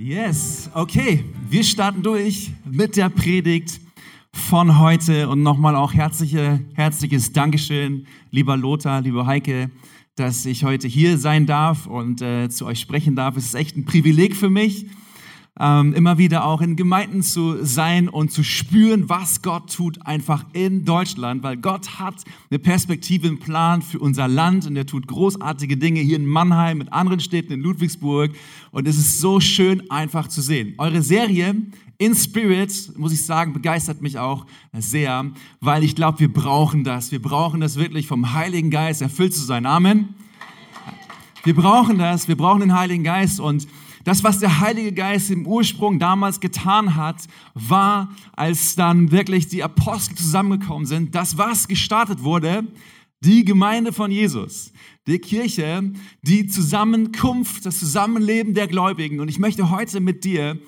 Yes, okay, wir starten durch mit der Predigt von heute und nochmal auch herzliche, herzliches Dankeschön, lieber Lothar, liebe Heike, dass ich heute hier sein darf und äh, zu euch sprechen darf. Es ist echt ein Privileg für mich ähm, immer wieder auch in Gemeinden zu sein und zu spüren, was Gott tut, einfach in Deutschland, weil Gott hat eine Perspektive, einen Plan für unser Land und er tut großartige Dinge hier in Mannheim, mit anderen Städten in Ludwigsburg und es ist so schön einfach zu sehen. Eure Serie in Spirit, muss ich sagen, begeistert mich auch sehr, weil ich glaube, wir brauchen das. Wir brauchen das wirklich vom Heiligen Geist erfüllt zu sein. Amen. Wir brauchen das. Wir brauchen den Heiligen Geist und das, was der Heilige Geist im Ursprung damals getan hat, war, als dann wirklich die Apostel zusammengekommen sind, das, was gestartet wurde, die Gemeinde von Jesus, die Kirche, die Zusammenkunft, das Zusammenleben der Gläubigen. Und ich möchte heute mit dir,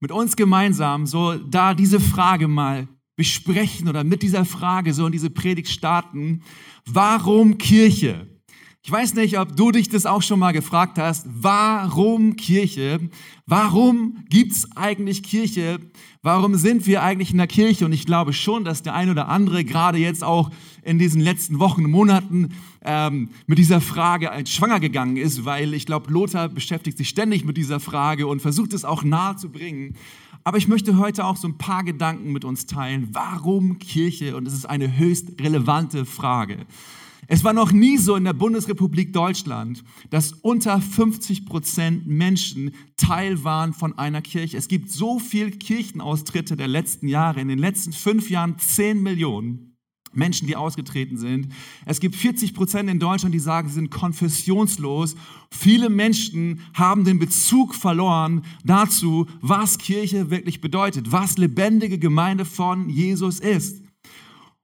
mit uns gemeinsam, so da diese Frage mal besprechen oder mit dieser Frage so in diese Predigt starten. Warum Kirche? Ich weiß nicht, ob du dich das auch schon mal gefragt hast. Warum Kirche? Warum gibt's eigentlich Kirche? Warum sind wir eigentlich in der Kirche? Und ich glaube schon, dass der ein oder andere gerade jetzt auch in diesen letzten Wochen Monaten ähm, mit dieser Frage schwanger gegangen ist, weil ich glaube, Lothar beschäftigt sich ständig mit dieser Frage und versucht es auch nahe zu bringen. Aber ich möchte heute auch so ein paar Gedanken mit uns teilen. Warum Kirche? Und es ist eine höchst relevante Frage. Es war noch nie so in der Bundesrepublik Deutschland, dass unter 50 Prozent Menschen Teil waren von einer Kirche. Es gibt so viele Kirchenaustritte der letzten Jahre, in den letzten fünf Jahren 10 Millionen. Menschen, die ausgetreten sind. Es gibt 40 Prozent in Deutschland, die sagen, sie sind konfessionslos. Viele Menschen haben den Bezug verloren dazu, was Kirche wirklich bedeutet, was lebendige Gemeinde von Jesus ist.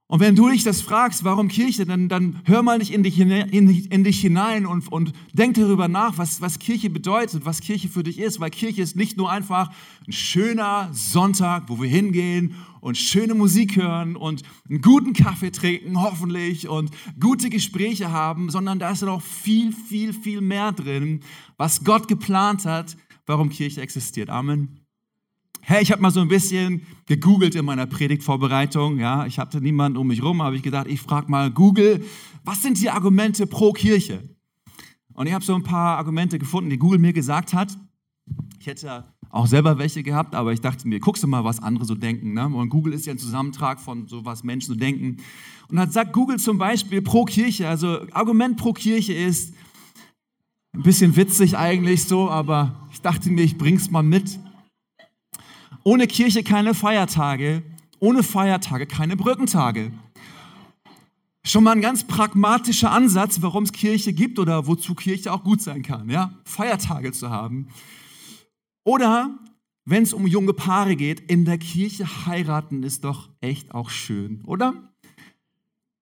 Und wenn du dich das fragst, warum Kirche, dann, dann hör mal nicht in dich, in, in dich hinein und, und denk darüber nach, was, was Kirche bedeutet, was Kirche für dich ist. Weil Kirche ist nicht nur einfach ein schöner Sonntag, wo wir hingehen und schöne Musik hören und einen guten Kaffee trinken, hoffentlich, und gute Gespräche haben, sondern da ist noch viel, viel, viel mehr drin, was Gott geplant hat, warum Kirche existiert. Amen. Hey, ich habe mal so ein bisschen gegoogelt in meiner Predigtvorbereitung. Ja, ich hatte niemanden um mich rum, habe ich gedacht, ich frage mal Google, was sind die Argumente pro Kirche? Und ich habe so ein paar Argumente gefunden, die Google mir gesagt hat. Ich hätte auch selber welche gehabt, aber ich dachte mir, guckst du mal, was andere so denken. Ne? Und Google ist ja ein Zusammentrag von so, was Menschen so denken. Und dann sagt Google zum Beispiel pro Kirche, also Argument pro Kirche ist ein bisschen witzig eigentlich so, aber ich dachte mir, ich bring's mal mit. Ohne Kirche keine Feiertage, ohne Feiertage keine Brückentage. Schon mal ein ganz pragmatischer Ansatz, warum es Kirche gibt oder wozu Kirche auch gut sein kann, ja? Feiertage zu haben. Oder wenn es um junge Paare geht, in der Kirche heiraten ist doch echt auch schön, oder?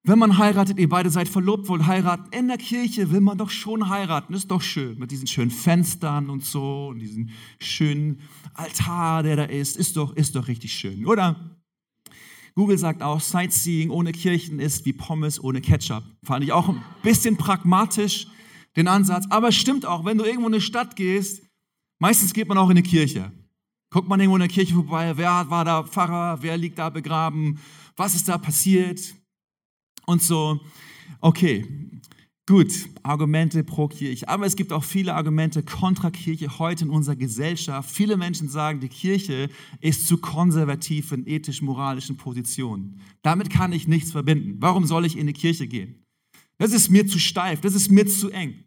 Wenn man heiratet, ihr beide seid verlobt, wollt heiraten, in der Kirche will man doch schon heiraten, ist doch schön, mit diesen schönen Fenstern und so und diesen schönen Altar, der da ist, ist doch, ist doch richtig schön, oder? Google sagt auch, Sightseeing ohne Kirchen ist wie Pommes ohne Ketchup. Fand ich auch ein bisschen pragmatisch, den Ansatz. Aber es stimmt auch, wenn du irgendwo in eine Stadt gehst, meistens geht man auch in eine Kirche. Guckt man irgendwo in der Kirche vorbei, wer war da Pfarrer, wer liegt da begraben, was ist da passiert, und so, okay, gut, Argumente pro Kirche. Aber es gibt auch viele Argumente kontra Kirche heute in unserer Gesellschaft. Viele Menschen sagen, die Kirche ist zu konservativ in ethisch-moralischen Positionen. Damit kann ich nichts verbinden. Warum soll ich in die Kirche gehen? Das ist mir zu steif, das ist mir zu eng.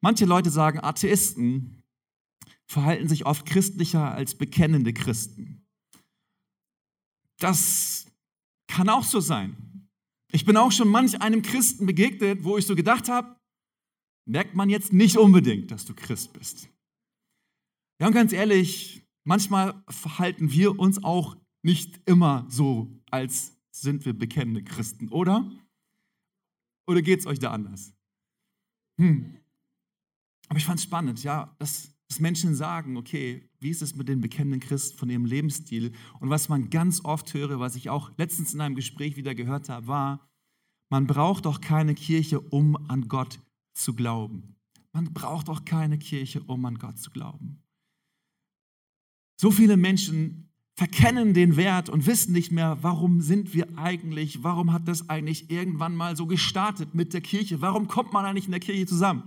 Manche Leute sagen, Atheisten verhalten sich oft christlicher als bekennende Christen. Das kann auch so sein. Ich bin auch schon manch einem Christen begegnet, wo ich so gedacht habe, merkt man jetzt nicht unbedingt, dass du Christ bist. Ja, und ganz ehrlich, manchmal verhalten wir uns auch nicht immer so, als sind wir bekennende Christen, oder? Oder geht es euch da anders? Hm. Aber ich fand es spannend, ja, dass, dass Menschen sagen, okay, wie ist es mit den bekennenden Christen von ihrem Lebensstil? Und was man ganz oft höre, was ich auch letztens in einem Gespräch wieder gehört habe, war, man braucht doch keine Kirche, um an Gott zu glauben. Man braucht doch keine Kirche, um an Gott zu glauben. So viele Menschen verkennen den Wert und wissen nicht mehr, warum sind wir eigentlich, warum hat das eigentlich irgendwann mal so gestartet mit der Kirche, warum kommt man eigentlich in der Kirche zusammen?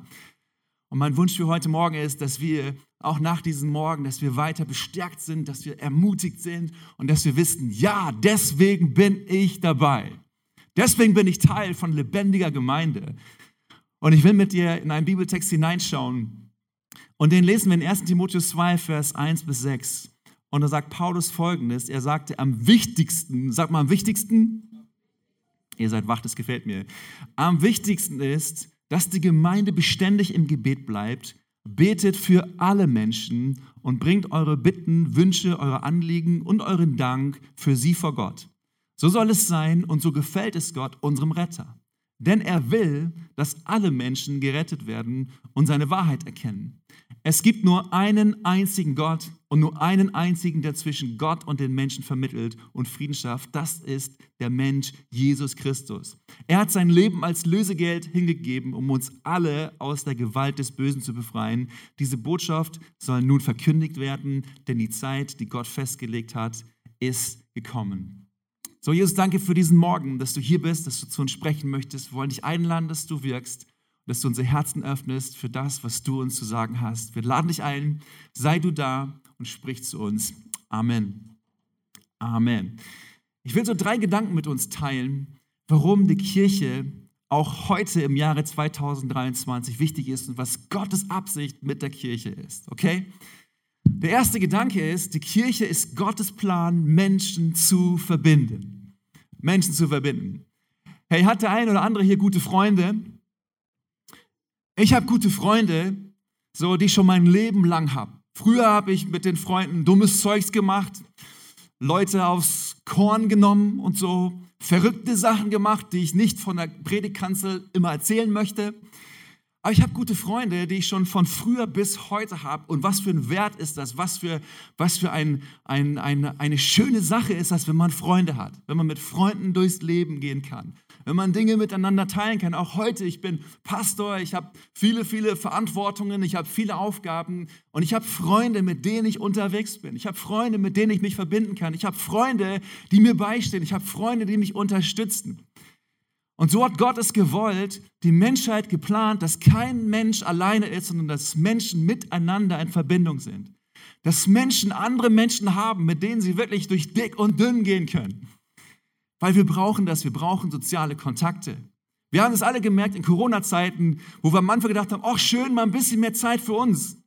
Und mein Wunsch für heute Morgen ist, dass wir auch nach diesem Morgen, dass wir weiter bestärkt sind, dass wir ermutigt sind und dass wir wissen, ja, deswegen bin ich dabei. Deswegen bin ich Teil von lebendiger Gemeinde. Und ich will mit dir in einen Bibeltext hineinschauen. Und den lesen wir in 1 Timotheus 2, Vers 1 bis 6. Und da sagt Paulus folgendes: Er sagte, am wichtigsten, sag mal, am wichtigsten, ihr seid wach, das gefällt mir. Am wichtigsten ist, dass die Gemeinde beständig im Gebet bleibt, betet für alle Menschen und bringt eure Bitten, Wünsche, eure Anliegen und euren Dank für sie vor Gott. So soll es sein und so gefällt es Gott, unserem Retter. Denn er will, dass alle Menschen gerettet werden und seine Wahrheit erkennen. Es gibt nur einen einzigen Gott und nur einen einzigen, der zwischen Gott und den Menschen vermittelt und Frieden schafft. Das ist der Mensch Jesus Christus. Er hat sein Leben als Lösegeld hingegeben, um uns alle aus der Gewalt des Bösen zu befreien. Diese Botschaft soll nun verkündigt werden, denn die Zeit, die Gott festgelegt hat, ist gekommen. So, Jesus, danke für diesen Morgen, dass du hier bist, dass du zu uns sprechen möchtest. Wir wollen dich einladen, dass du wirkst dass du unsere Herzen öffnest für das, was du uns zu sagen hast. Wir laden dich ein, sei du da und sprich zu uns. Amen. Amen. Ich will so drei Gedanken mit uns teilen, warum die Kirche auch heute im Jahre 2023 wichtig ist und was Gottes Absicht mit der Kirche ist. Okay? Der erste Gedanke ist, die Kirche ist Gottes Plan, Menschen zu verbinden. Menschen zu verbinden. Hey, hat der ein oder andere hier gute Freunde? Ich habe gute Freunde, so die ich schon mein Leben lang habe. Früher habe ich mit den Freunden dummes Zeugs gemacht, Leute aufs Korn genommen und so verrückte Sachen gemacht, die ich nicht von der Predigtkanzel immer erzählen möchte. Aber ich habe gute Freunde, die ich schon von früher bis heute habe. Und was für ein Wert ist das? Was für, was für ein, ein, eine, eine schöne Sache ist das, wenn man Freunde hat, wenn man mit Freunden durchs Leben gehen kann wenn man Dinge miteinander teilen kann. Auch heute, ich bin Pastor, ich habe viele, viele Verantwortungen, ich habe viele Aufgaben und ich habe Freunde, mit denen ich unterwegs bin. Ich habe Freunde, mit denen ich mich verbinden kann. Ich habe Freunde, die mir beistehen. Ich habe Freunde, die mich unterstützen. Und so hat Gott es gewollt, die Menschheit geplant, dass kein Mensch alleine ist, sondern dass Menschen miteinander in Verbindung sind. Dass Menschen andere Menschen haben, mit denen sie wirklich durch dick und dünn gehen können. Weil wir brauchen das, wir brauchen soziale Kontakte. Wir haben es alle gemerkt in Corona-Zeiten, wo wir am Anfang gedacht haben, ach schön, mal ein bisschen mehr Zeit für uns.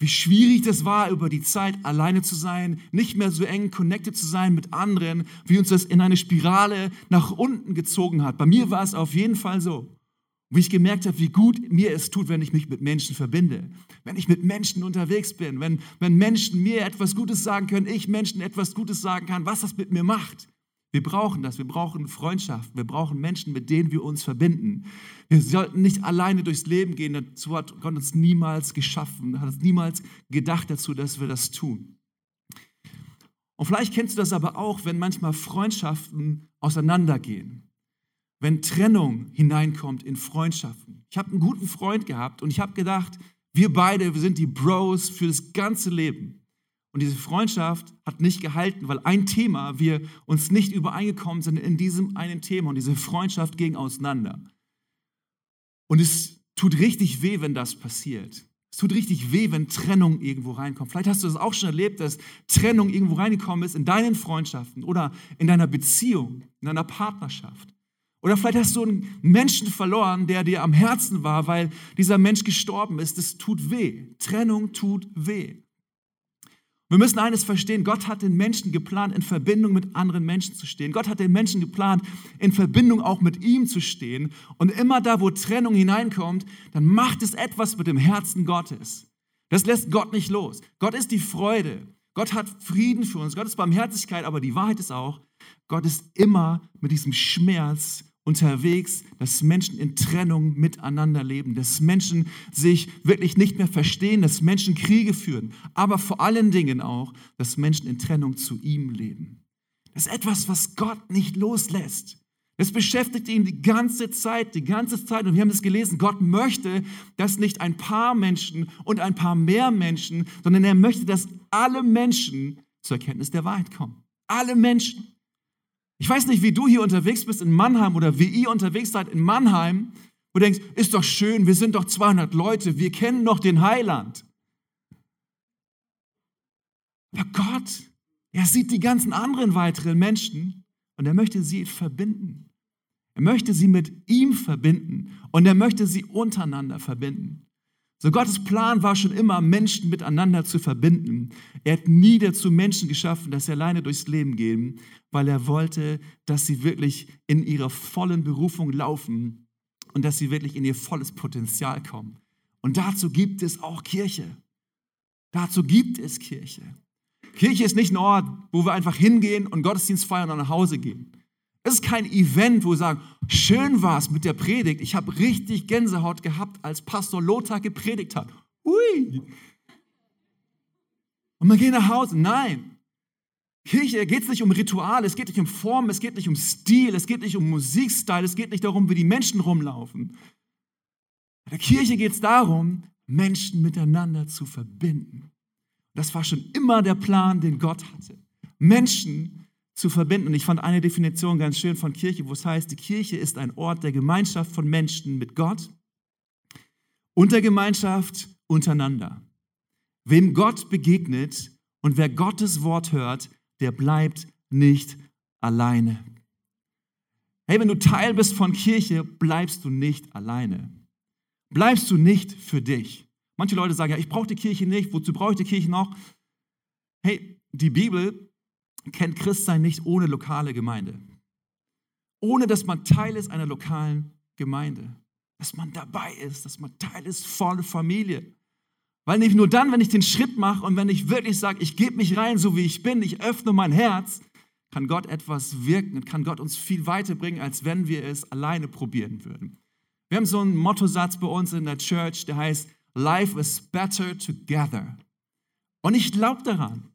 Wie schwierig das war, über die Zeit alleine zu sein, nicht mehr so eng connected zu sein mit anderen, wie uns das in eine Spirale nach unten gezogen hat. Bei mir war es auf jeden Fall so. Wie ich gemerkt habe, wie gut mir es tut, wenn ich mich mit Menschen verbinde, wenn ich mit Menschen unterwegs bin, wenn, wenn Menschen mir etwas Gutes sagen können, ich Menschen etwas Gutes sagen kann, was das mit mir macht. Wir brauchen das. Wir brauchen Freundschaften. Wir brauchen Menschen, mit denen wir uns verbinden. Wir sollten nicht alleine durchs Leben gehen. Dazu hat Gott uns niemals geschaffen, hat uns niemals gedacht dazu, dass wir das tun. Und vielleicht kennst du das aber auch, wenn manchmal Freundschaften auseinandergehen. Wenn Trennung hineinkommt in Freundschaften. Ich habe einen guten Freund gehabt und ich habe gedacht, wir beide, wir sind die Bros für das ganze Leben. Und diese Freundschaft hat nicht gehalten, weil ein Thema, wir uns nicht übereingekommen sind in diesem einen Thema und diese Freundschaft ging auseinander. Und es tut richtig weh, wenn das passiert. Es tut richtig weh, wenn Trennung irgendwo reinkommt. Vielleicht hast du das auch schon erlebt, dass Trennung irgendwo reingekommen ist in deinen Freundschaften oder in deiner Beziehung, in deiner Partnerschaft. Oder vielleicht hast du einen Menschen verloren, der dir am Herzen war, weil dieser Mensch gestorben ist. Es tut weh. Trennung tut weh. Wir müssen eines verstehen, Gott hat den Menschen geplant, in Verbindung mit anderen Menschen zu stehen. Gott hat den Menschen geplant, in Verbindung auch mit ihm zu stehen. Und immer da, wo Trennung hineinkommt, dann macht es etwas mit dem Herzen Gottes. Das lässt Gott nicht los. Gott ist die Freude. Gott hat Frieden für uns. Gott ist Barmherzigkeit, aber die Wahrheit ist auch, Gott ist immer mit diesem Schmerz unterwegs, dass Menschen in Trennung miteinander leben, dass Menschen sich wirklich nicht mehr verstehen, dass Menschen Kriege führen, aber vor allen Dingen auch, dass Menschen in Trennung zu ihm leben. Das ist etwas, was Gott nicht loslässt. Es beschäftigt ihn die ganze Zeit, die ganze Zeit. Und wir haben es gelesen, Gott möchte, dass nicht ein paar Menschen und ein paar mehr Menschen, sondern er möchte, dass alle Menschen zur Erkenntnis der Wahrheit kommen. Alle Menschen. Ich weiß nicht, wie du hier unterwegs bist in Mannheim oder wie ihr unterwegs seid in Mannheim, wo du denkst, ist doch schön, wir sind doch 200 Leute, wir kennen doch den Heiland. Aber Gott, er sieht die ganzen anderen weiteren Menschen und er möchte sie verbinden. Er möchte sie mit ihm verbinden und er möchte sie untereinander verbinden. So Gottes Plan war schon immer, Menschen miteinander zu verbinden. Er hat nie dazu Menschen geschaffen, dass sie alleine durchs Leben gehen, weil er wollte, dass sie wirklich in ihrer vollen Berufung laufen und dass sie wirklich in ihr volles Potenzial kommen. Und dazu gibt es auch Kirche. Dazu gibt es Kirche. Kirche ist nicht ein Ort, wo wir einfach hingehen und Gottesdienst feiern und nach Hause gehen. Es ist kein Event, wo wir sagen, schön war es mit der Predigt. Ich habe richtig Gänsehaut gehabt, als Pastor Lothar gepredigt hat. Ui. Und man geht nach Hause. Nein. Kirche geht es nicht um Rituale, es geht nicht um Form, es geht nicht um Stil, es geht nicht um Musikstil, es geht nicht darum, wie die Menschen rumlaufen. Bei der Kirche geht es darum, Menschen miteinander zu verbinden. Das war schon immer der Plan, den Gott hatte. Menschen zu verbinden. Und ich fand eine Definition ganz schön von Kirche, wo es heißt, die Kirche ist ein Ort der Gemeinschaft von Menschen mit Gott und der Gemeinschaft untereinander. Wem Gott begegnet und wer Gottes Wort hört, der bleibt nicht alleine. Hey, wenn du Teil bist von Kirche, bleibst du nicht alleine. Bleibst du nicht für dich. Manche Leute sagen, ja, ich brauche die Kirche nicht, wozu brauche ich die Kirche noch? Hey, die Bibel kennt Christsein nicht ohne lokale Gemeinde. Ohne dass man Teil ist einer lokalen Gemeinde. Dass man dabei ist, dass man Teil ist volle Familie. Weil nicht nur dann, wenn ich den Schritt mache und wenn ich wirklich sage, ich gebe mich rein, so wie ich bin, ich öffne mein Herz, kann Gott etwas wirken und kann Gott uns viel weiterbringen, als wenn wir es alleine probieren würden. Wir haben so einen Mottosatz bei uns in der Church, der heißt, Life is better together. Und ich glaube daran.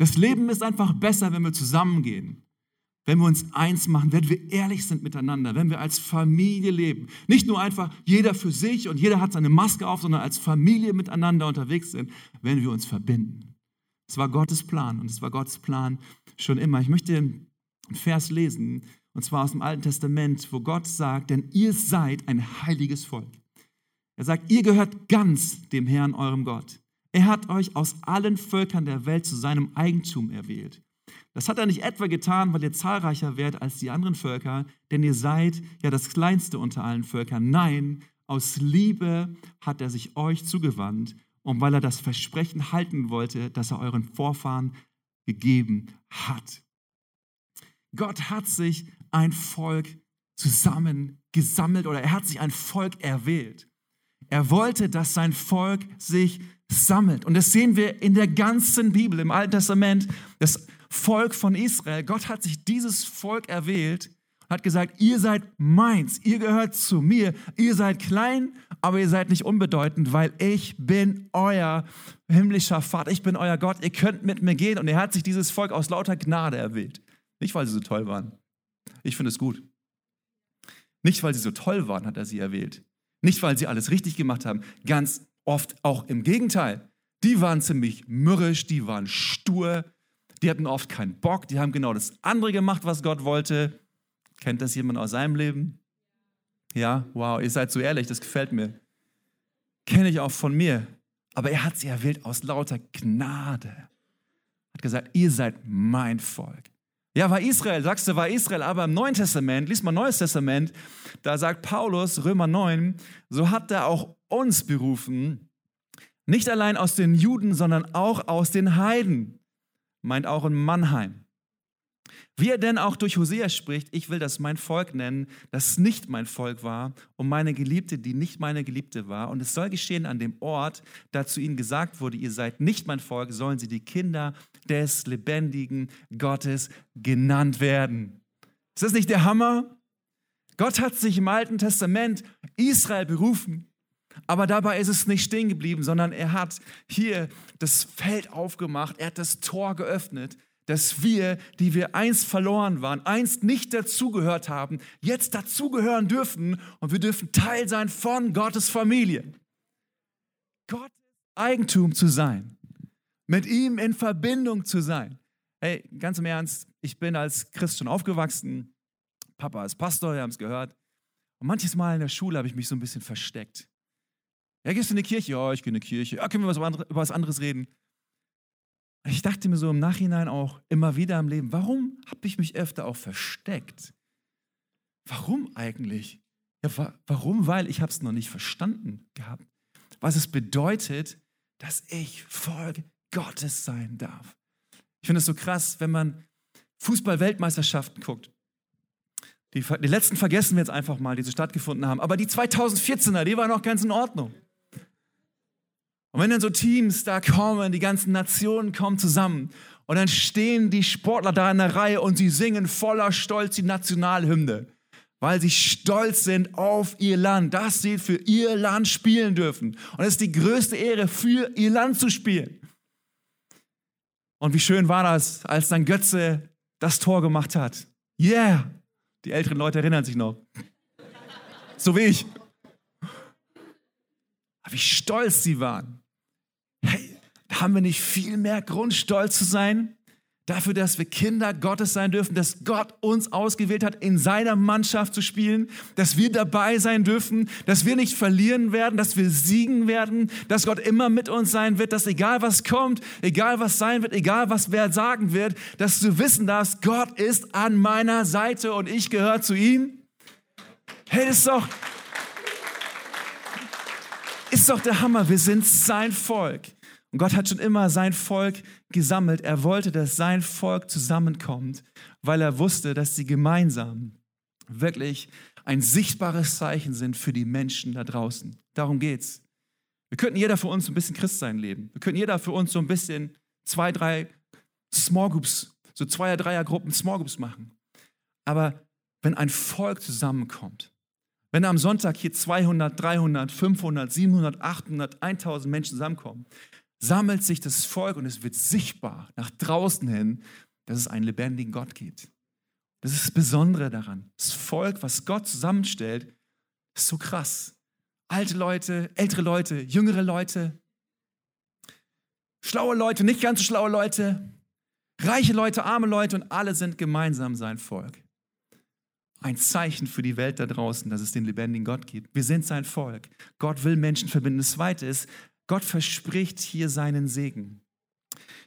Das Leben ist einfach besser, wenn wir zusammengehen. Wenn wir uns eins machen, wenn wir ehrlich sind miteinander, wenn wir als Familie leben. Nicht nur einfach jeder für sich und jeder hat seine Maske auf, sondern als Familie miteinander unterwegs sind, wenn wir uns verbinden. Es war Gottes Plan und es war Gottes Plan schon immer. Ich möchte einen Vers lesen, und zwar aus dem Alten Testament, wo Gott sagt, denn ihr seid ein heiliges Volk. Er sagt, ihr gehört ganz dem Herrn, eurem Gott. Er hat euch aus allen Völkern der Welt zu seinem Eigentum erwählt. Das hat er nicht etwa getan, weil ihr zahlreicher werdet als die anderen Völker, denn ihr seid ja das kleinste unter allen Völkern. Nein, aus Liebe hat er sich euch zugewandt und weil er das Versprechen halten wollte, das er euren Vorfahren gegeben hat. Gott hat sich ein Volk zusammengesammelt oder er hat sich ein Volk erwählt. Er wollte, dass sein Volk sich sammelt. Und das sehen wir in der ganzen Bibel, im Alten Testament, das Volk von Israel. Gott hat sich dieses Volk erwählt und hat gesagt, ihr seid meins, ihr gehört zu mir, ihr seid klein, aber ihr seid nicht unbedeutend, weil ich bin euer himmlischer Vater, ich bin euer Gott, ihr könnt mit mir gehen. Und er hat sich dieses Volk aus lauter Gnade erwählt. Nicht, weil sie so toll waren. Ich finde es gut. Nicht, weil sie so toll waren, hat er sie erwählt. Nicht, weil sie alles richtig gemacht haben. Ganz oft auch im Gegenteil. Die waren ziemlich mürrisch, die waren stur, die hatten oft keinen Bock, die haben genau das andere gemacht, was Gott wollte. Kennt das jemand aus seinem Leben? Ja, wow, ihr seid so ehrlich, das gefällt mir. Kenne ich auch von mir. Aber er hat sie erwählt aus lauter Gnade. Hat gesagt, ihr seid mein Volk. Ja, war Israel, sagst du, war Israel, aber im Neuen Testament, lies mal Neues Testament, da sagt Paulus, Römer 9, so hat er auch uns berufen, nicht allein aus den Juden, sondern auch aus den Heiden, meint auch in Mannheim. Wie er denn auch durch Hosea spricht, ich will das mein Volk nennen, das nicht mein Volk war, und meine Geliebte, die nicht meine Geliebte war. Und es soll geschehen an dem Ort, da zu ihnen gesagt wurde, ihr seid nicht mein Volk, sollen sie die Kinder des lebendigen Gottes genannt werden. Ist das nicht der Hammer? Gott hat sich im Alten Testament Israel berufen. Aber dabei ist es nicht stehen geblieben, sondern er hat hier das Feld aufgemacht, er hat das Tor geöffnet dass wir, die wir einst verloren waren, einst nicht dazugehört haben, jetzt dazugehören dürfen und wir dürfen Teil sein von Gottes Familie. Gottes Eigentum zu sein, mit ihm in Verbindung zu sein. Hey, ganz im Ernst, ich bin als Christ schon aufgewachsen. Papa ist Pastor, wir haben es gehört. Und manches Mal in der Schule habe ich mich so ein bisschen versteckt. Ja, gehst du in die Kirche? Ja, ich gehe in die Kirche. Ja, können wir was über was anderes reden? Ich dachte mir so im Nachhinein auch immer wieder im Leben, warum habe ich mich öfter auch versteckt? Warum eigentlich? Ja, wa warum? Weil ich habe es noch nicht verstanden gehabt, was es bedeutet, dass ich Volk Gottes sein darf. Ich finde es so krass, wenn man Fußball-Weltmeisterschaften guckt. Die, die letzten vergessen wir jetzt einfach mal, die so stattgefunden haben. Aber die 2014er, die waren noch ganz in Ordnung. Und wenn dann so Teams da kommen, die ganzen Nationen kommen zusammen und dann stehen die Sportler da in der Reihe und sie singen voller Stolz die Nationalhymne, weil sie stolz sind auf ihr Land, dass sie für ihr Land spielen dürfen. Und es ist die größte Ehre, für ihr Land zu spielen. Und wie schön war das, als dann Götze das Tor gemacht hat. Yeah! Die älteren Leute erinnern sich noch. So wie ich. Wie stolz sie waren. Haben wir nicht viel mehr Grund, stolz zu sein? Dafür, dass wir Kinder Gottes sein dürfen, dass Gott uns ausgewählt hat, in seiner Mannschaft zu spielen, dass wir dabei sein dürfen, dass wir nicht verlieren werden, dass wir siegen werden, dass Gott immer mit uns sein wird, dass egal was kommt, egal was sein wird, egal was wer sagen wird, dass du wissen darfst, Gott ist an meiner Seite und ich gehöre zu ihm. Hey, das ist doch, ist doch der Hammer. Wir sind sein Volk. Und Gott hat schon immer sein Volk gesammelt. Er wollte, dass sein Volk zusammenkommt, weil er wusste, dass sie gemeinsam wirklich ein sichtbares Zeichen sind für die Menschen da draußen. Darum geht's. Wir könnten jeder für uns ein bisschen Christsein leben. Wir könnten jeder für uns so ein bisschen zwei, drei Small Groups, so Zweier-, Dreier-Gruppen Small Groups machen. Aber wenn ein Volk zusammenkommt, wenn am Sonntag hier 200, 300, 500, 700, 800, 1000 Menschen zusammenkommen, sammelt sich das Volk und es wird sichtbar nach draußen hin, dass es einen lebendigen Gott gibt. Das ist das Besondere daran. Das Volk, was Gott zusammenstellt, ist so krass. Alte Leute, ältere Leute, jüngere Leute, schlaue Leute, nicht ganz so schlaue Leute, reiche Leute, arme Leute und alle sind gemeinsam sein Volk. Ein Zeichen für die Welt da draußen, dass es den lebendigen Gott gibt. Wir sind sein Volk. Gott will Menschen verbinden. Das Zweite ist, Gott verspricht hier seinen Segen.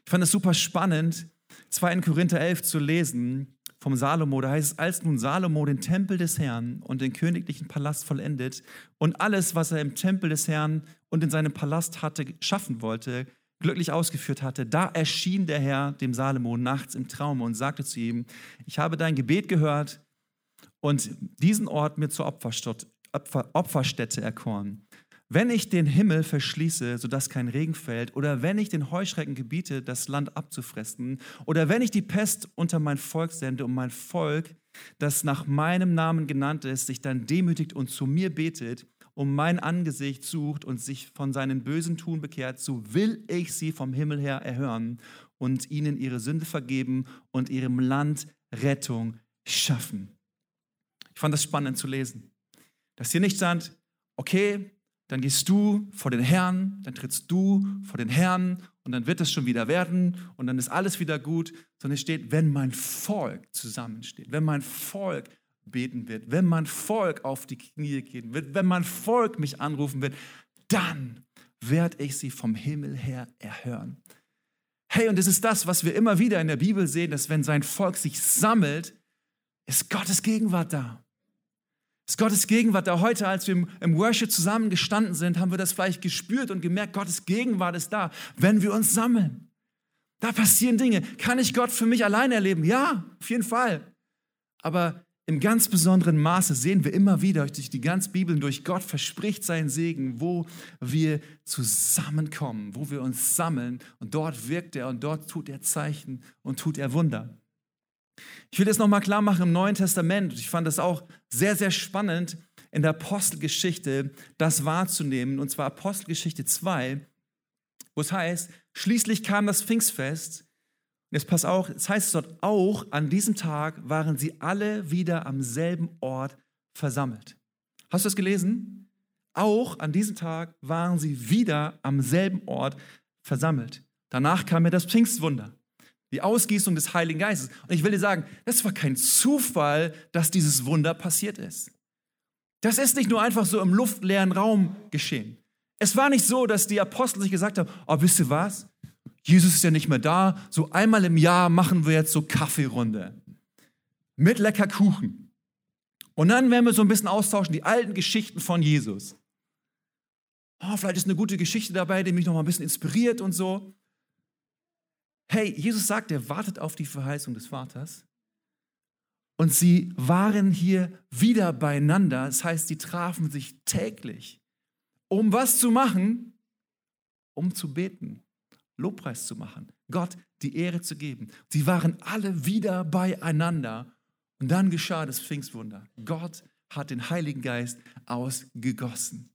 Ich fand es super spannend, 2. Korinther 11 zu lesen vom Salomo. Da heißt es, als nun Salomo den Tempel des Herrn und den königlichen Palast vollendet und alles, was er im Tempel des Herrn und in seinem Palast hatte, schaffen wollte, glücklich ausgeführt hatte, da erschien der Herr dem Salomo nachts im Traum und sagte zu ihm, ich habe dein Gebet gehört und diesen Ort mir zur Opferstätte, Opferstätte erkoren. Wenn ich den Himmel verschließe, sodass kein Regen fällt, oder wenn ich den Heuschrecken gebiete, das Land abzufressen, oder wenn ich die Pest unter mein Volk sende und mein Volk, das nach meinem Namen genannt ist, sich dann demütigt und zu mir betet, um mein Angesicht sucht und sich von seinen bösen Tun bekehrt, so will ich sie vom Himmel her erhören und ihnen ihre Sünde vergeben und ihrem Land Rettung schaffen. Ich fand das spannend zu lesen. Dass hier nicht stand, okay, dann gehst du vor den Herrn, dann trittst du vor den Herrn und dann wird es schon wieder werden und dann ist alles wieder gut, sondern es steht, wenn mein Volk zusammensteht, wenn mein Volk beten wird, wenn mein Volk auf die Knie gehen wird, wenn mein Volk mich anrufen wird, dann werde ich sie vom Himmel her erhören. Hey, und es ist das, was wir immer wieder in der Bibel sehen, dass wenn sein Volk sich sammelt, ist Gottes Gegenwart da. Ist Gottes Gegenwart. Da heute, als wir im Worship zusammengestanden sind, haben wir das vielleicht gespürt und gemerkt, Gottes Gegenwart ist da, wenn wir uns sammeln. Da passieren Dinge. Kann ich Gott für mich allein erleben? Ja, auf jeden Fall. Aber im ganz besonderen Maße sehen wir immer wieder durch die ganze Bibel durch Gott verspricht seinen Segen, wo wir zusammenkommen, wo wir uns sammeln und dort wirkt er und dort tut er Zeichen und tut er Wunder. Ich will das nochmal klar machen im Neuen Testament. Ich fand das auch sehr, sehr spannend, in der Apostelgeschichte das wahrzunehmen. Und zwar Apostelgeschichte 2, wo es heißt, schließlich kam das Pfingstfest. Jetzt pass auf, es heißt dort auch, an diesem Tag waren sie alle wieder am selben Ort versammelt. Hast du das gelesen? Auch an diesem Tag waren sie wieder am selben Ort versammelt. Danach kam mir das Pfingstwunder, die Ausgießung des Heiligen Geistes. Und ich will dir sagen, das war kein Zufall, dass dieses Wunder passiert ist. Das ist nicht nur einfach so im luftleeren Raum geschehen. Es war nicht so, dass die Apostel sich gesagt haben, oh, wisst ihr was? Jesus ist ja nicht mehr da, so einmal im Jahr machen wir jetzt so Kaffeerunde mit lecker Kuchen. Und dann werden wir so ein bisschen austauschen, die alten Geschichten von Jesus. Oh, vielleicht ist eine gute Geschichte dabei, die mich noch mal ein bisschen inspiriert und so. Hey, Jesus sagt, er wartet auf die Verheißung des Vaters. Und sie waren hier wieder beieinander. Das heißt, sie trafen sich täglich, um was zu machen? Um zu beten. Lobpreis zu machen, Gott die Ehre zu geben. Sie waren alle wieder beieinander und dann geschah das Pfingstwunder. Gott hat den Heiligen Geist ausgegossen.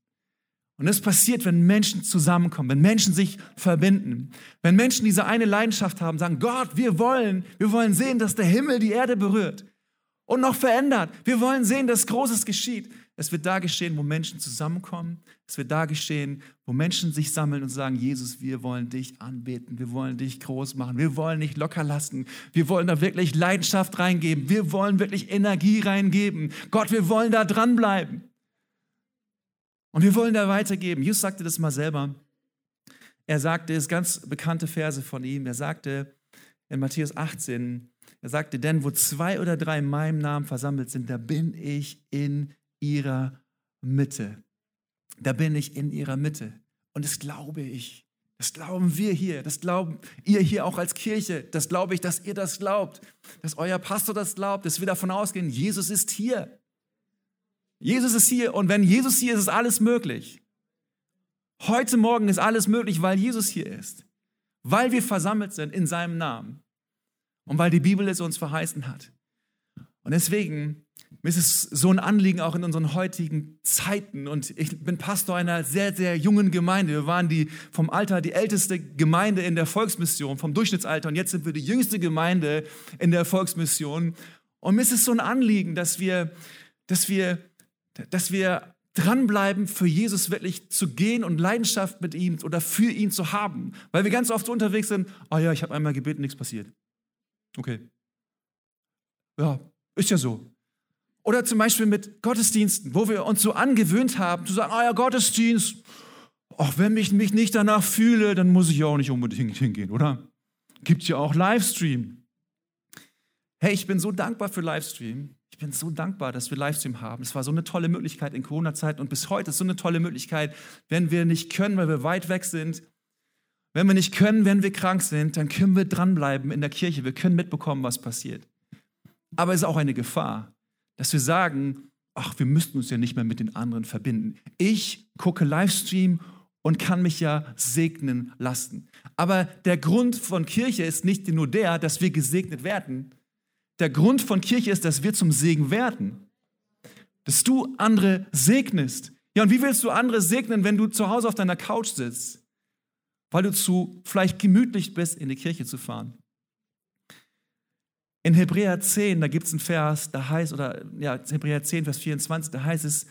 Und das passiert, wenn Menschen zusammenkommen, wenn Menschen sich verbinden, wenn Menschen diese eine Leidenschaft haben, sagen, Gott, wir wollen, wir wollen sehen, dass der Himmel die Erde berührt und noch verändert. Wir wollen sehen, dass Großes geschieht. Es wird da geschehen, wo Menschen zusammenkommen. Es wird da geschehen, wo Menschen sich sammeln und sagen, Jesus, wir wollen dich anbeten, wir wollen dich groß machen, wir wollen nicht locker lassen, wir wollen da wirklich Leidenschaft reingeben, wir wollen wirklich Energie reingeben. Gott, wir wollen da dranbleiben. Und wir wollen da weitergeben. Jesus sagte das mal selber. Er sagte, es ganz bekannte Verse von ihm. Er sagte in Matthäus 18, er sagte, denn wo zwei oder drei in meinem Namen versammelt sind, da bin ich in ihrer Mitte. Da bin ich in ihrer Mitte. Und das glaube ich. Das glauben wir hier. Das glauben ihr hier auch als Kirche. Das glaube ich, dass ihr das glaubt. Dass euer Pastor das glaubt. Dass wir davon ausgehen, Jesus ist hier. Jesus ist hier. Und wenn Jesus hier ist, ist alles möglich. Heute Morgen ist alles möglich, weil Jesus hier ist. Weil wir versammelt sind in seinem Namen. Und weil die Bibel es uns verheißen hat. Und deswegen ist es so ein Anliegen auch in unseren heutigen Zeiten. Und ich bin Pastor einer sehr, sehr jungen Gemeinde. Wir waren die vom Alter die älteste Gemeinde in der Volksmission, vom Durchschnittsalter. Und jetzt sind wir die jüngste Gemeinde in der Volksmission. Und mir ist es so ein Anliegen, dass wir, dass wir, dass wir dranbleiben, für Jesus wirklich zu gehen und Leidenschaft mit ihm oder für ihn zu haben. Weil wir ganz oft unterwegs sind, oh ja, ich habe einmal gebeten, nichts passiert. Okay. Ja, ist ja so. Oder zum Beispiel mit Gottesdiensten, wo wir uns so angewöhnt haben, zu sagen, ah ja, Gottesdienst, auch wenn ich mich nicht danach fühle, dann muss ich ja auch nicht unbedingt hingehen, oder? Gibt ja auch Livestream. Hey, ich bin so dankbar für Livestream. Ich bin so dankbar, dass wir Livestream haben. Es war so eine tolle Möglichkeit in Corona-Zeiten und bis heute ist so eine tolle Möglichkeit, wenn wir nicht können, weil wir weit weg sind. Wenn wir nicht können, wenn wir krank sind, dann können wir dranbleiben in der Kirche. Wir können mitbekommen, was passiert. Aber es ist auch eine Gefahr dass wir sagen, ach, wir müssten uns ja nicht mehr mit den anderen verbinden. Ich gucke Livestream und kann mich ja segnen lassen. Aber der Grund von Kirche ist nicht nur der, dass wir gesegnet werden. Der Grund von Kirche ist, dass wir zum Segen werden. Dass du andere segnest. Ja, und wie willst du andere segnen, wenn du zu Hause auf deiner Couch sitzt? Weil du zu vielleicht gemütlich bist, in die Kirche zu fahren. In Hebräer 10, da gibt es einen Vers, da heißt, oder ja, Hebräer 10, Vers 24, da heißt es,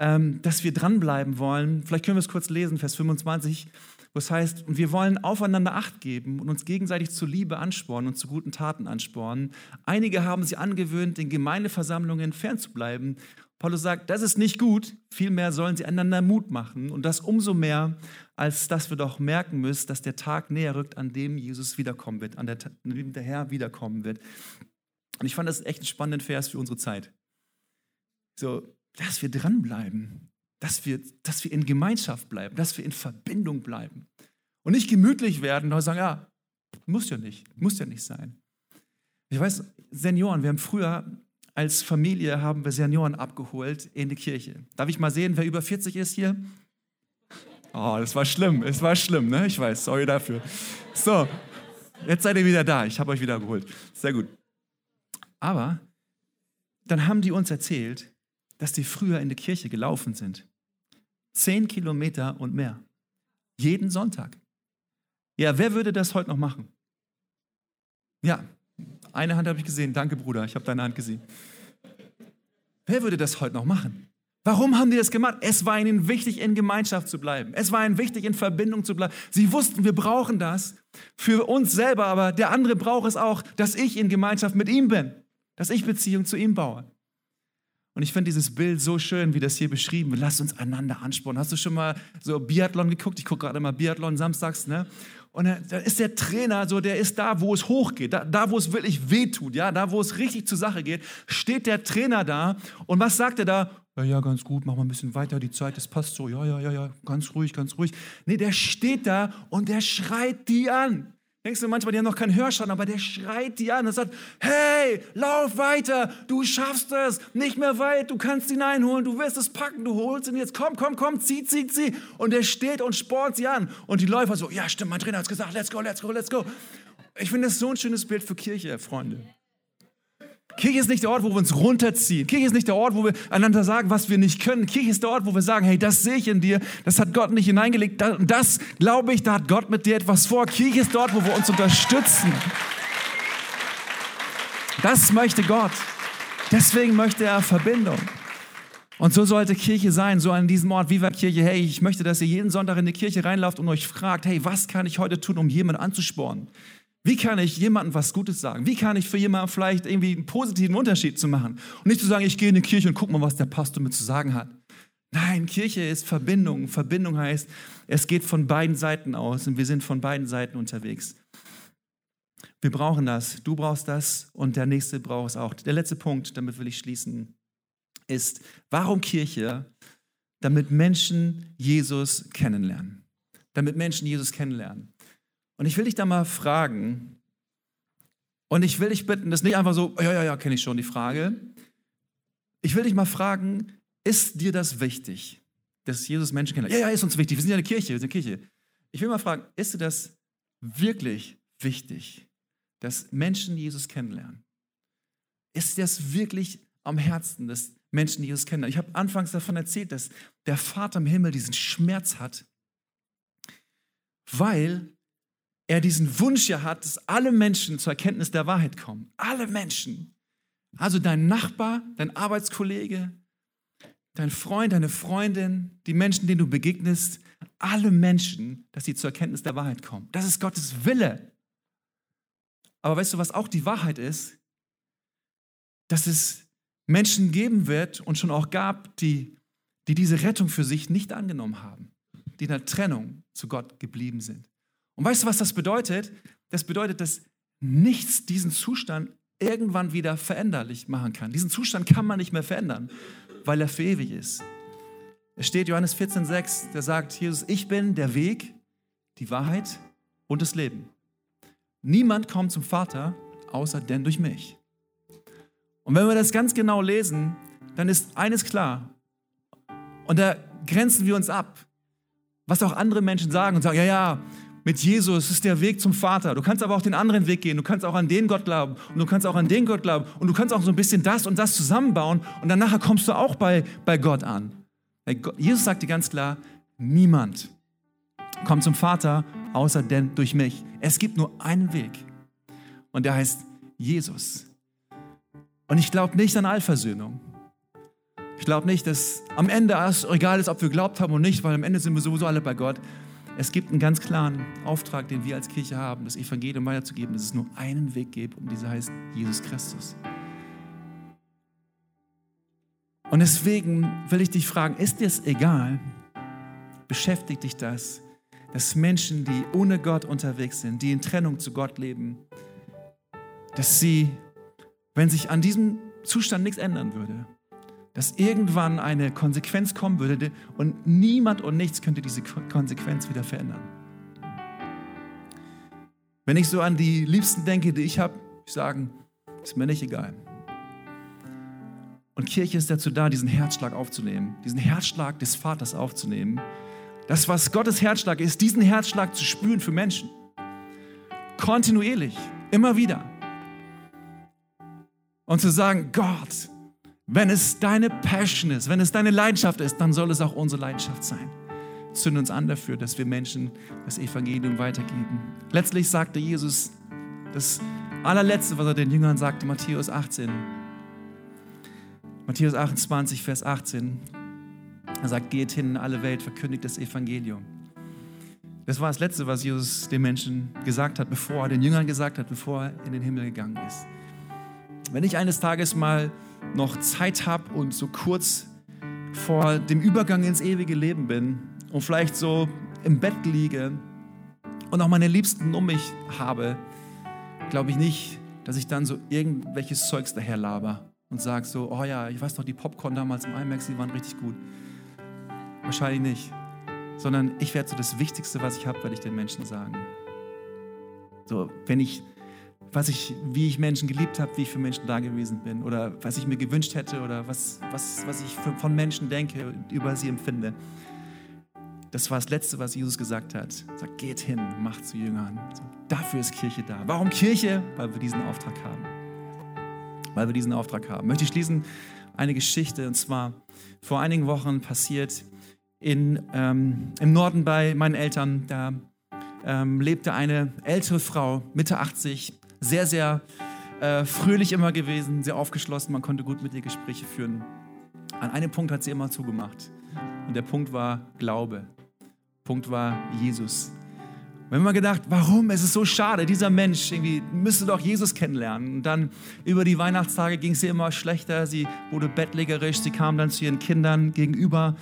ähm, dass wir dranbleiben wollen. Vielleicht können wir es kurz lesen, Vers 25, es heißt, wir wollen aufeinander Acht geben und uns gegenseitig zur Liebe anspornen und zu guten Taten anspornen. Einige haben sie angewöhnt, den Gemeindeversammlungen fernzubleiben Paulus sagt, das ist nicht gut, vielmehr sollen sie einander Mut machen und das umso mehr, als dass wir doch merken müssen, dass der Tag näher rückt, an dem Jesus wiederkommen wird, an, der, an dem der Herr wiederkommen wird. Und ich fand das echt einen spannenden Vers für unsere Zeit. So, dass wir dranbleiben, dass wir, dass wir in Gemeinschaft bleiben, dass wir in Verbindung bleiben und nicht gemütlich werden und sagen, ja, muss ja nicht, muss ja nicht sein. Ich weiß, Senioren, wir haben früher als Familie haben wir Senioren abgeholt in die Kirche. Darf ich mal sehen, wer über 40 ist hier? Oh, das war schlimm, es war schlimm, ne? Ich weiß, sorry dafür. So, jetzt seid ihr wieder da, ich habe euch wieder geholt. Sehr gut. Aber dann haben die uns erzählt, dass die früher in die Kirche gelaufen sind. Zehn Kilometer und mehr. Jeden Sonntag. Ja, wer würde das heute noch machen? Ja, eine Hand habe ich gesehen. Danke, Bruder, ich habe deine Hand gesehen. Wer würde das heute noch machen? Warum haben die das gemacht? Es war ihnen wichtig, in Gemeinschaft zu bleiben. Es war ihnen wichtig, in Verbindung zu bleiben. Sie wussten, wir brauchen das für uns selber, aber der andere braucht es auch, dass ich in Gemeinschaft mit ihm bin, dass ich Beziehung zu ihm baue. Und ich finde dieses Bild so schön, wie das hier beschrieben wird. Lasst uns einander anspornen. Hast du schon mal so Biathlon geguckt? Ich gucke gerade mal Biathlon samstags, ne? Und da ist der Trainer so, der ist da, wo es hochgeht, da, da, wo es wirklich wehtut, ja, da, wo es richtig zur Sache geht, steht der Trainer da und was sagt er da? Ja, ja, ganz gut, mach mal ein bisschen weiter, die Zeit, das passt so, ja, ja, ja, ja, ganz ruhig, ganz ruhig. Nee, der steht da und der schreit die an. Denkst du manchmal, die haben noch keinen Hörschaden, aber der schreit die an und sagt, hey, lauf weiter, du schaffst es, nicht mehr weit, du kannst ihn einholen, du wirst es packen, du holst ihn jetzt, komm, komm, komm, zieh, zieh, zieh. Und der steht und spornt sie an. Und die Läufer so, ja stimmt, mein Trainer hat es gesagt, let's go, let's go, let's go. Ich finde das so ein schönes Bild für Kirche, Freunde. Kirche ist nicht der Ort, wo wir uns runterziehen. Kirche ist nicht der Ort, wo wir einander sagen, was wir nicht können. Kirche ist der Ort, wo wir sagen, hey, das sehe ich in dir, das hat Gott nicht hineingelegt. Das glaube ich, da hat Gott mit dir etwas vor. Kirche ist dort, wo wir uns unterstützen. Das möchte Gott. Deswegen möchte er Verbindung. Und so sollte Kirche sein, so an diesem Ort, Viva Kirche. Hey, ich möchte, dass ihr jeden Sonntag in die Kirche reinlauft und euch fragt, hey, was kann ich heute tun, um jemanden anzuspornen? Wie kann ich jemandem was Gutes sagen? Wie kann ich für jemanden vielleicht irgendwie einen positiven Unterschied zu machen? Und nicht zu sagen, ich gehe in die Kirche und guck mal, was der Pastor mir zu sagen hat. Nein, Kirche ist Verbindung. Verbindung heißt, es geht von beiden Seiten aus und wir sind von beiden Seiten unterwegs. Wir brauchen das. Du brauchst das und der nächste braucht es auch. Der letzte Punkt, damit will ich schließen, ist, warum Kirche? Damit Menschen Jesus kennenlernen. Damit Menschen Jesus kennenlernen. Und ich will dich da mal fragen, und ich will dich bitten, das ist nicht einfach so, ja, ja, ja, kenne ich schon die Frage. Ich will dich mal fragen, ist dir das wichtig, dass Jesus Menschen kennenlernt? Ja, ja, ist uns wichtig. Wir sind ja eine Kirche, wir sind eine Kirche. Ich will mal fragen, ist dir das wirklich wichtig, dass Menschen Jesus kennenlernen? Ist dir das wirklich am Herzen, dass Menschen Jesus kennenlernen? Ich habe anfangs davon erzählt, dass der Vater im Himmel diesen Schmerz hat, weil er diesen Wunsch ja hat, dass alle Menschen zur Erkenntnis der Wahrheit kommen. Alle Menschen. Also dein Nachbar, dein Arbeitskollege, dein Freund, deine Freundin, die Menschen, denen du begegnest, alle Menschen, dass sie zur Erkenntnis der Wahrheit kommen. Das ist Gottes Wille. Aber weißt du, was auch die Wahrheit ist? Dass es Menschen geben wird und schon auch gab, die, die diese Rettung für sich nicht angenommen haben, die in der Trennung zu Gott geblieben sind. Und weißt du, was das bedeutet? Das bedeutet, dass nichts diesen Zustand irgendwann wieder veränderlich machen kann. Diesen Zustand kann man nicht mehr verändern, weil er für ewig ist. Es steht Johannes 14,6, der sagt, Jesus, ich bin der Weg, die Wahrheit und das Leben. Niemand kommt zum Vater, außer denn durch mich. Und wenn wir das ganz genau lesen, dann ist eines klar. Und da grenzen wir uns ab. Was auch andere Menschen sagen und sagen, ja, ja, mit Jesus ist der Weg zum Vater. Du kannst aber auch den anderen Weg gehen. Du kannst auch an den Gott glauben und du kannst auch an den Gott glauben und du kannst auch so ein bisschen das und das zusammenbauen und dann nachher kommst du auch bei, bei Gott an. Jesus sagte ganz klar, niemand kommt zum Vater außer denn durch mich. Es gibt nur einen Weg und der heißt Jesus. Und ich glaube nicht an Allversöhnung. Ich glaube nicht, dass am Ende es egal ist, ob wir glaubt haben oder nicht, weil am Ende sind wir sowieso alle bei Gott. Es gibt einen ganz klaren Auftrag, den wir als Kirche haben, das Evangelium weiterzugeben, dass es nur einen Weg gibt und dieser heißt Jesus Christus. Und deswegen will ich dich fragen, ist dir es egal, beschäftigt dich das, dass Menschen, die ohne Gott unterwegs sind, die in Trennung zu Gott leben, dass sie, wenn sich an diesem Zustand nichts ändern würde, dass irgendwann eine Konsequenz kommen würde und niemand und nichts könnte diese Konsequenz wieder verändern. Wenn ich so an die Liebsten denke, die ich habe, ich sagen, ist mir nicht egal. Und Kirche ist dazu da, diesen Herzschlag aufzunehmen, diesen Herzschlag des Vaters aufzunehmen. Das, was Gottes Herzschlag ist, diesen Herzschlag zu spüren für Menschen. Kontinuierlich, immer wieder. Und zu sagen, Gott, wenn es deine Passion ist, wenn es deine Leidenschaft ist, dann soll es auch unsere Leidenschaft sein. Zünd uns an dafür, dass wir Menschen das Evangelium weitergeben. Letztlich sagte Jesus, dass allerletzte, was er den Jüngern sagte, Matthäus 18. Matthäus 28, Vers 18. Er sagt, geht hin in alle Welt, verkündigt das Evangelium. Das war das Letzte, was Jesus den Menschen gesagt hat, bevor er den Jüngern gesagt hat, bevor er in den Himmel gegangen ist. Wenn ich eines Tages mal noch Zeit habe und so kurz vor dem Übergang ins ewige Leben bin und vielleicht so im Bett liege und auch meine Liebsten um mich habe, glaube ich nicht, dass ich dann so irgendwelches Zeugs daher laber und sage so, oh ja, ich weiß noch, die Popcorn damals im IMAX, die waren richtig gut. Wahrscheinlich nicht sondern ich werde so das Wichtigste, was ich habe, werde ich den Menschen sagen. So, wenn ich, was ich, wie ich Menschen geliebt habe, wie ich für Menschen da gewesen bin oder was ich mir gewünscht hätte oder was, was, was ich von Menschen denke, über sie empfinde. Das war das Letzte, was Jesus gesagt hat. Er sagt, geht hin, macht zu Jüngern. Dafür ist Kirche da. Warum Kirche? Weil wir diesen Auftrag haben. Weil wir diesen Auftrag haben. Möchte ich schließen eine Geschichte und zwar vor einigen Wochen passiert in, ähm, im Norden bei meinen Eltern. Da ähm, lebte eine ältere Frau, Mitte 80, sehr, sehr äh, fröhlich immer gewesen, sehr aufgeschlossen. Man konnte gut mit ihr Gespräche führen. An einem Punkt hat sie immer zugemacht. Und der Punkt war Glaube. Punkt war Jesus. Wir haben immer gedacht, warum? Es ist so schade. Dieser Mensch irgendwie müsste doch Jesus kennenlernen. Und dann über die Weihnachtstage ging es ihr immer schlechter. Sie wurde bettlägerisch. Sie kam dann zu ihren Kindern gegenüber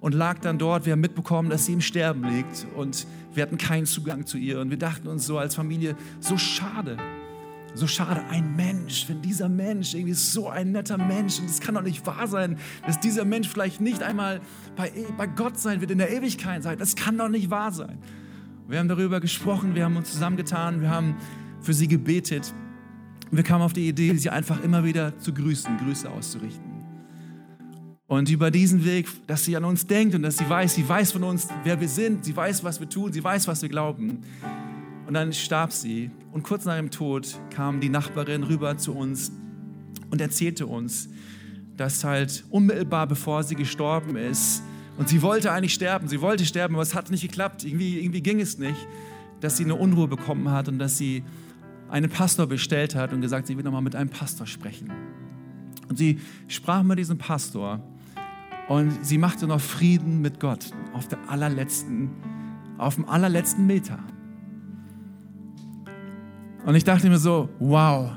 und lag dann dort. Wir haben mitbekommen, dass sie im Sterben liegt und wir hatten keinen Zugang zu ihr. Und wir dachten uns so als Familie, so schade. So schade, ein Mensch, wenn dieser Mensch irgendwie so ein netter Mensch, und es kann doch nicht wahr sein, dass dieser Mensch vielleicht nicht einmal bei, bei Gott sein wird, in der Ewigkeit sein. Das kann doch nicht wahr sein. Wir haben darüber gesprochen, wir haben uns zusammengetan, wir haben für sie gebetet. Wir kamen auf die Idee, sie einfach immer wieder zu grüßen, Grüße auszurichten. Und über diesen Weg, dass sie an uns denkt und dass sie weiß, sie weiß von uns, wer wir sind, sie weiß, was wir tun, sie weiß, was wir glauben. Und dann starb sie. Und kurz nach ihrem Tod kam die Nachbarin rüber zu uns und erzählte uns, dass halt unmittelbar bevor sie gestorben ist, und sie wollte eigentlich sterben, sie wollte sterben, aber es hat nicht geklappt, irgendwie, irgendwie ging es nicht, dass sie eine Unruhe bekommen hat und dass sie einen Pastor bestellt hat und gesagt, sie will nochmal mit einem Pastor sprechen. Und sie sprach mit diesem Pastor und sie machte noch Frieden mit Gott auf der allerletzten, auf dem allerletzten Meter. Und ich dachte mir so, wow,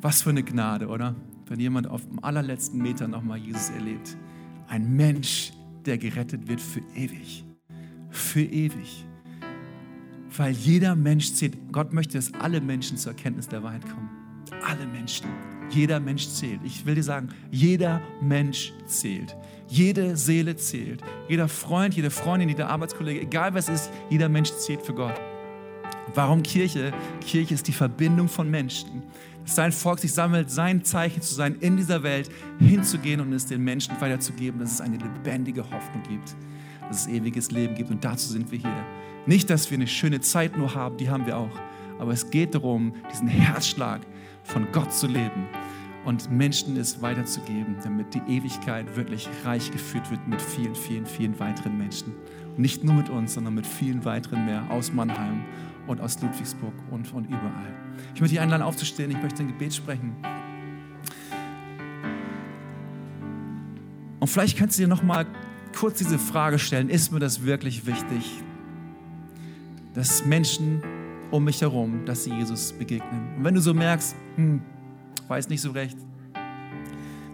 was für eine Gnade, oder? Wenn jemand auf dem allerletzten Meter nochmal Jesus erlebt. Ein Mensch, der gerettet wird für ewig. Für ewig. Weil jeder Mensch zählt. Gott möchte, dass alle Menschen zur Erkenntnis der Wahrheit kommen. Alle Menschen. Jeder Mensch zählt. Ich will dir sagen, jeder Mensch zählt. Jede Seele zählt. Jeder Freund, jede Freundin, jeder Arbeitskollege, egal was ist, jeder Mensch zählt für Gott. Warum Kirche? Kirche ist die Verbindung von Menschen. Sein Volk sich sammelt, sein Zeichen zu sein, in dieser Welt hinzugehen und es den Menschen weiterzugeben, dass es eine lebendige Hoffnung gibt, dass es ewiges Leben gibt. Und dazu sind wir hier. Nicht, dass wir eine schöne Zeit nur haben, die haben wir auch. Aber es geht darum, diesen Herzschlag von Gott zu leben und Menschen es weiterzugeben, damit die Ewigkeit wirklich reich geführt wird mit vielen, vielen, vielen weiteren Menschen. Nicht nur mit uns, sondern mit vielen weiteren mehr aus Mannheim und aus Ludwigsburg und von überall. Ich möchte dich einladen, aufzustehen. Ich möchte ein Gebet sprechen. Und vielleicht kannst du dir noch mal kurz diese Frage stellen: Ist mir das wirklich wichtig, dass Menschen um mich herum, dass sie Jesus begegnen? Und wenn du so merkst, hm, weiß nicht so recht,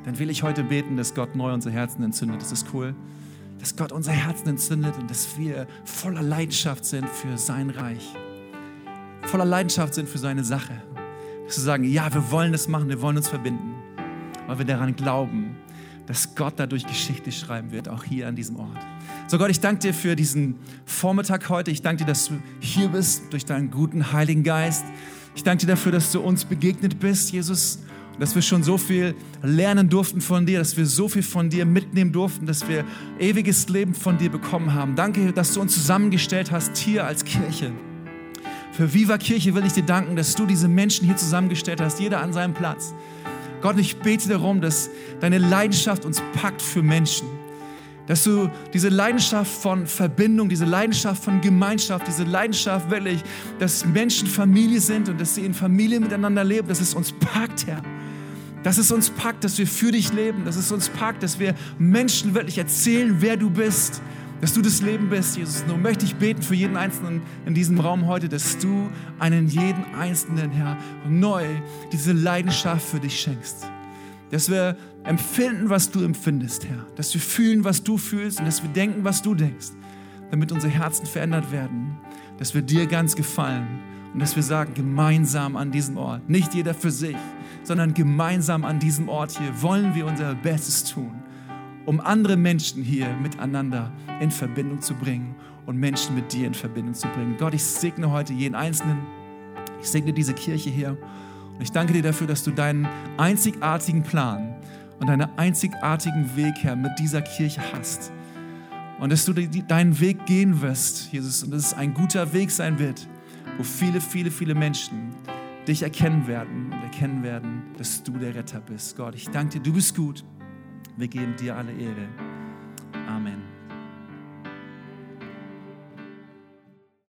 dann will ich heute beten, dass Gott neu unser Herzen entzündet. Das ist cool. Dass Gott unser Herzen entzündet und dass wir voller Leidenschaft sind für sein Reich. Voller Leidenschaft sind für seine Sache. Dass wir sagen, ja, wir wollen das machen, wir wollen uns verbinden. Weil wir daran glauben, dass Gott dadurch Geschichte schreiben wird, auch hier an diesem Ort. So Gott, ich danke dir für diesen Vormittag heute. Ich danke dir, dass du hier bist durch deinen guten Heiligen Geist. Ich danke dir dafür, dass du uns begegnet bist, Jesus, dass wir schon so viel lernen durften von dir, dass wir so viel von dir mitnehmen durften, dass wir ewiges Leben von dir bekommen haben. Danke, dass du uns zusammengestellt hast hier als Kirche. Für Viva Kirche will ich dir danken, dass du diese Menschen hier zusammengestellt hast, jeder an seinem Platz. Gott, ich bete darum, dass deine Leidenschaft uns packt für Menschen. Dass du diese Leidenschaft von Verbindung, diese Leidenschaft von Gemeinschaft, diese Leidenschaft wirklich, dass Menschen Familie sind und dass sie in Familie miteinander leben, dass es uns packt, Herr. Dass es uns packt, dass wir für dich leben, dass es uns packt, dass wir Menschen wirklich erzählen, wer du bist, dass du das Leben bist, Jesus. Nun möchte ich beten für jeden Einzelnen in diesem Raum heute, dass du einen jeden Einzelnen, Herr, neu diese Leidenschaft für dich schenkst. Dass wir empfinden, was du empfindest, Herr. Dass wir fühlen, was du fühlst und dass wir denken, was du denkst. Damit unsere Herzen verändert werden. Dass wir dir ganz gefallen und dass wir sagen, gemeinsam an diesem Ort, nicht jeder für sich, sondern gemeinsam an diesem Ort hier wollen wir unser Bestes tun, um andere Menschen hier miteinander in Verbindung zu bringen und Menschen mit dir in Verbindung zu bringen. Gott, ich segne heute jeden Einzelnen. Ich segne diese Kirche hier. Und ich danke dir dafür, dass du deinen einzigartigen Plan und deinen einzigartigen Weg, Herr, mit dieser Kirche hast. Und dass du deinen Weg gehen wirst, Jesus, und dass es ein guter Weg sein wird, wo viele, viele, viele Menschen dich erkennen werden und erkennen werden, dass du der Retter bist. Gott, ich danke dir, du bist gut. Wir geben dir alle Ehre. Amen.